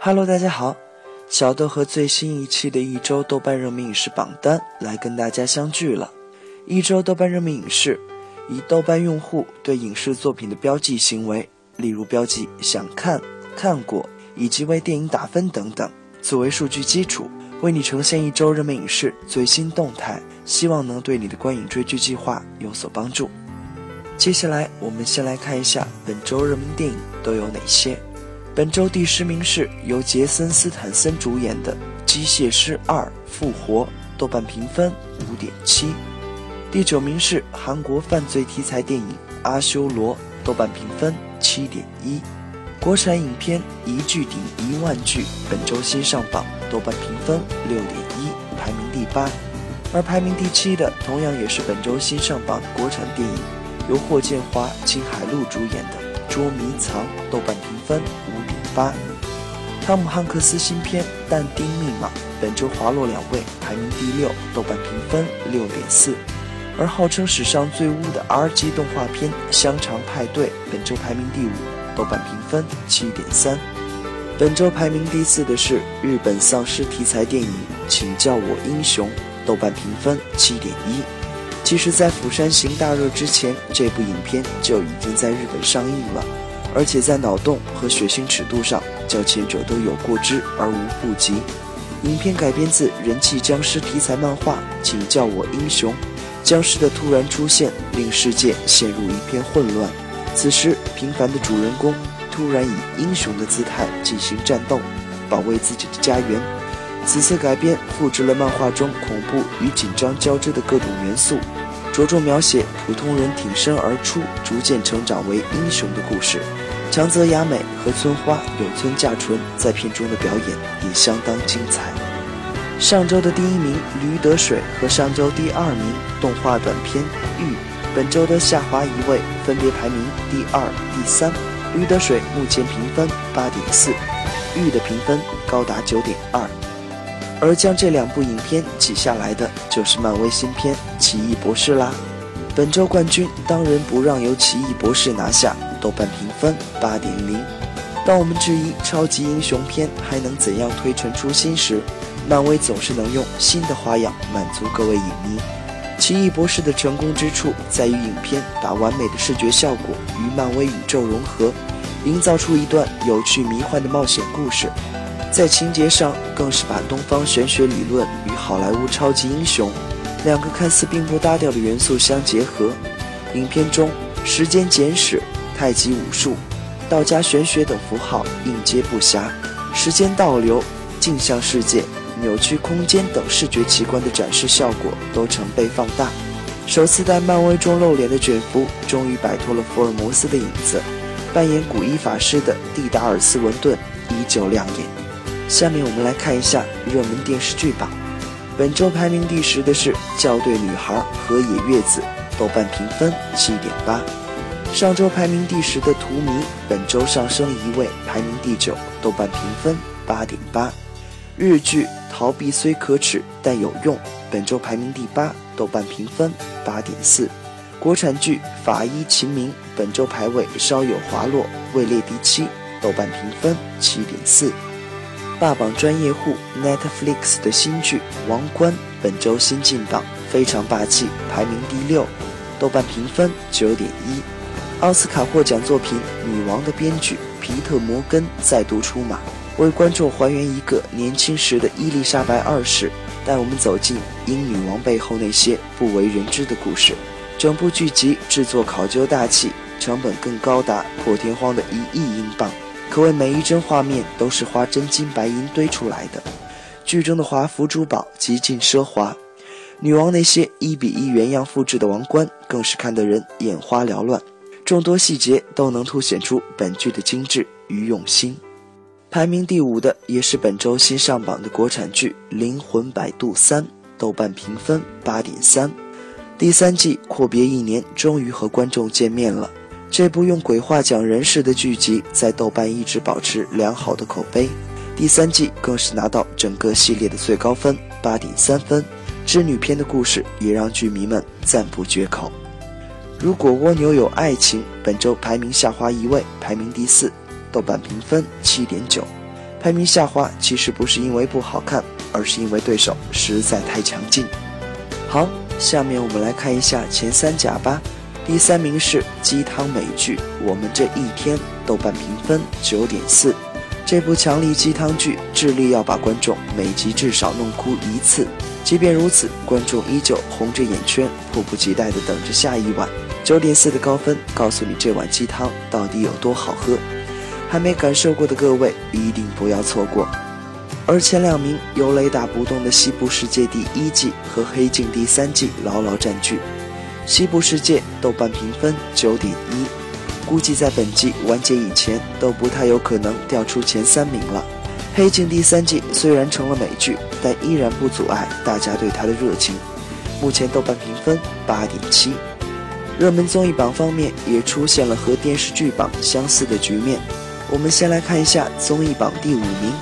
Hello，大家好，小豆和最新一期的一周豆瓣热门影视榜单来跟大家相聚了。一周豆瓣热门影视，以豆瓣用户对影视作品的标记行为，例如标记想看、看过以及为电影打分等等，作为数据基础，为你呈现一周热门影视最新动态，希望能对你的观影追剧计划有所帮助。接下来，我们先来看一下本周热门电影都有哪些。本周第十名是由杰森·斯坦森主演的《机械师二：复活》，豆瓣评分五点七。第九名是韩国犯罪题材电影《阿修罗》，豆瓣评分七点一。国产影片《一句顶一万句》本周新上榜，豆瓣评分六点一，排名第八。而排名第七的，同样也是本周新上榜的国产电影，由霍建华、金海璐主演的。捉迷藏，豆瓣评分五点八。汤姆汉克斯新片《但丁密码》本周滑落两位，排名第六，豆瓣评分六点四。而号称史上最污的 R 级动画片《香肠派对》本周排名第五，豆瓣评分七点三。本周排名第四的是日本丧尸题材电影《请叫我英雄》，豆瓣评分七点一。其实，在《釜山行》大热之前，这部影片就已经在日本上映了，而且在脑洞和血腥尺度上，较前者都有过之而无不及。影片改编自人气僵尸题材漫画《请叫我英雄》，僵尸的突然出现令世界陷入一片混乱。此时，平凡的主人公突然以英雄的姿态进行战斗，保卫自己的家园。此次改编复制了漫画中恐怖与紧张交织的各种元素。着重描写普通人挺身而出、逐渐成长为英雄的故事。长泽雅美和村花有村架纯在片中的表演也相当精彩。上周的第一名《驴得水》和上周第二名动画短片《玉》，本周的下滑一位，分别排名第二、第三。《驴得水》目前评分八点四，《玉》的评分高达九点二。而将这两部影片挤下来的，就是漫威新片《奇异博士》啦。本周冠军当仁不让由《奇异博士》拿下，豆瓣评分八点零。当我们质疑超级英雄片还能怎样推陈出新时，漫威总是能用新的花样满足各位影迷。《奇异博士》的成功之处在于影片把完美的视觉效果与漫威宇宙融合，营造出一段有趣迷幻的冒险故事。在情节上，更是把东方玄学理论与好莱坞超级英雄两个看似并不搭调的元素相结合。影片中，时间简史、太极武术、道家玄学等符号应接不暇，时间倒流、镜像世界、扭曲空间等视觉奇观的展示效果都成倍放大。首次在漫威中露脸的卷福，终于摆脱了福尔摩斯的影子，扮演古一法师的蒂达尔斯·文顿依旧亮眼。下面我们来看一下热门电视剧榜，本周排名第十的是《校对女孩》河野月子，豆瓣评分七点八。上周排名第十的《荼蘼》，本周上升一位，排名第九，豆瓣评分八点八。日剧《逃避虽可耻但有用》，本周排名第八，豆瓣评分八点四。国产剧《法医秦明》，本周排位稍有滑落，位列第七，豆瓣评分七点四。霸榜专业户 Netflix 的新剧《王冠》本周新进榜，非常霸气，排名第六，豆瓣评分九点一。奥斯卡获奖作品《女王》的编剧皮特·摩根再度出马，为观众还原一个年轻时的伊丽莎白二世，带我们走进英女王背后那些不为人知的故事。整部剧集制作考究大气，成本更高达破天荒的一亿英镑。可谓每一帧画面都是花真金白银堆出来的，剧中的华服珠宝极尽奢华，女王那些一比一原样复制的王冠更是看得人眼花缭乱，众多细节都能凸显出本剧的精致与用心。排名第五的也是本周新上榜的国产剧《灵魂摆渡三》，豆瓣评分八点三，第三季阔别一年，终于和观众见面了。这部用鬼话讲人事的剧集在豆瓣一直保持良好的口碑，第三季更是拿到整个系列的最高分八点三分。织女篇的故事也让剧迷们赞不绝口。如果蜗牛有爱情，本周排名下滑一位，排名第四，豆瓣评分七点九。排名下滑其实不是因为不好看，而是因为对手实在太强劲。好，下面我们来看一下前三甲吧。第三名是鸡汤美剧《我们这一天》，豆瓣评分九点四。这部强力鸡汤剧致力要把观众每集至少弄哭一次，即便如此，观众依旧红着眼圈，迫不及待地等着下一碗。九点四的高分告诉你这碗鸡汤到底有多好喝。还没感受过的各位一定不要错过。而前两名由雷打不动的《西部世界》第一季和《黑镜》第三季牢牢占据。《西部世界》豆瓣评分九点一，估计在本季完结以前都不太有可能掉出前三名了。《黑镜》第三季虽然成了美剧，但依然不阻碍大家对它的热情。目前豆瓣评分八点七。热门综艺榜方面也出现了和电视剧榜相似的局面。我们先来看一下综艺榜第五名，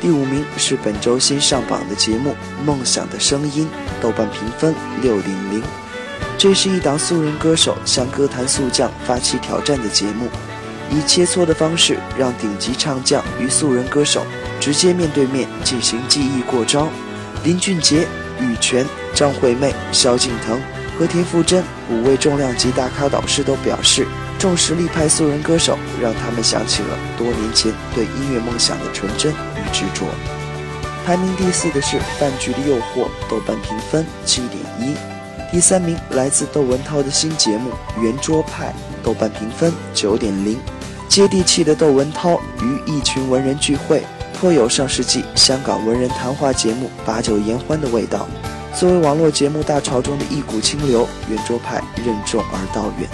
第五名是本周新上榜的节目《梦想的声音》，豆瓣评分六点零。这是一档素人歌手向歌坛素将发起挑战的节目，以切磋的方式让顶级唱将与素人歌手直接面对面进行技艺过招。林俊杰、羽泉、张惠妹、萧敬腾和田馥甄五位重量级大咖导师都表示。重实力派素人歌手，让他们想起了多年前对音乐梦想的纯真与执着。排名第四的是《饭局的诱惑》，豆瓣评分七点一。第三名来自窦文涛的新节目《圆桌派》，豆瓣评分九点零。接地气的窦文涛与一群文人聚会，颇有上世纪香港文人谈话节目把酒言欢的味道。作为网络节目大潮中的一股清流，《圆桌派》任重而道远。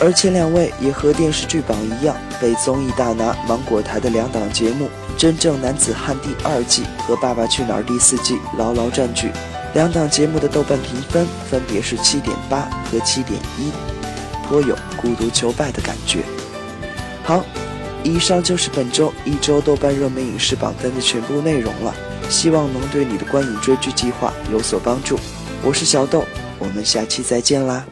而前两位也和电视剧榜一样，被综艺大拿芒果台的两档节目《真正男子汉》第二季和《爸爸去哪儿》第四季牢牢占据。两档节目的豆瓣评分分别是七点八和七点一，颇有孤独求败的感觉。好，以上就是本周一周豆瓣热门影视榜单的全部内容了，希望能对你的观影追剧计划有所帮助。我是小豆，我们下期再见啦。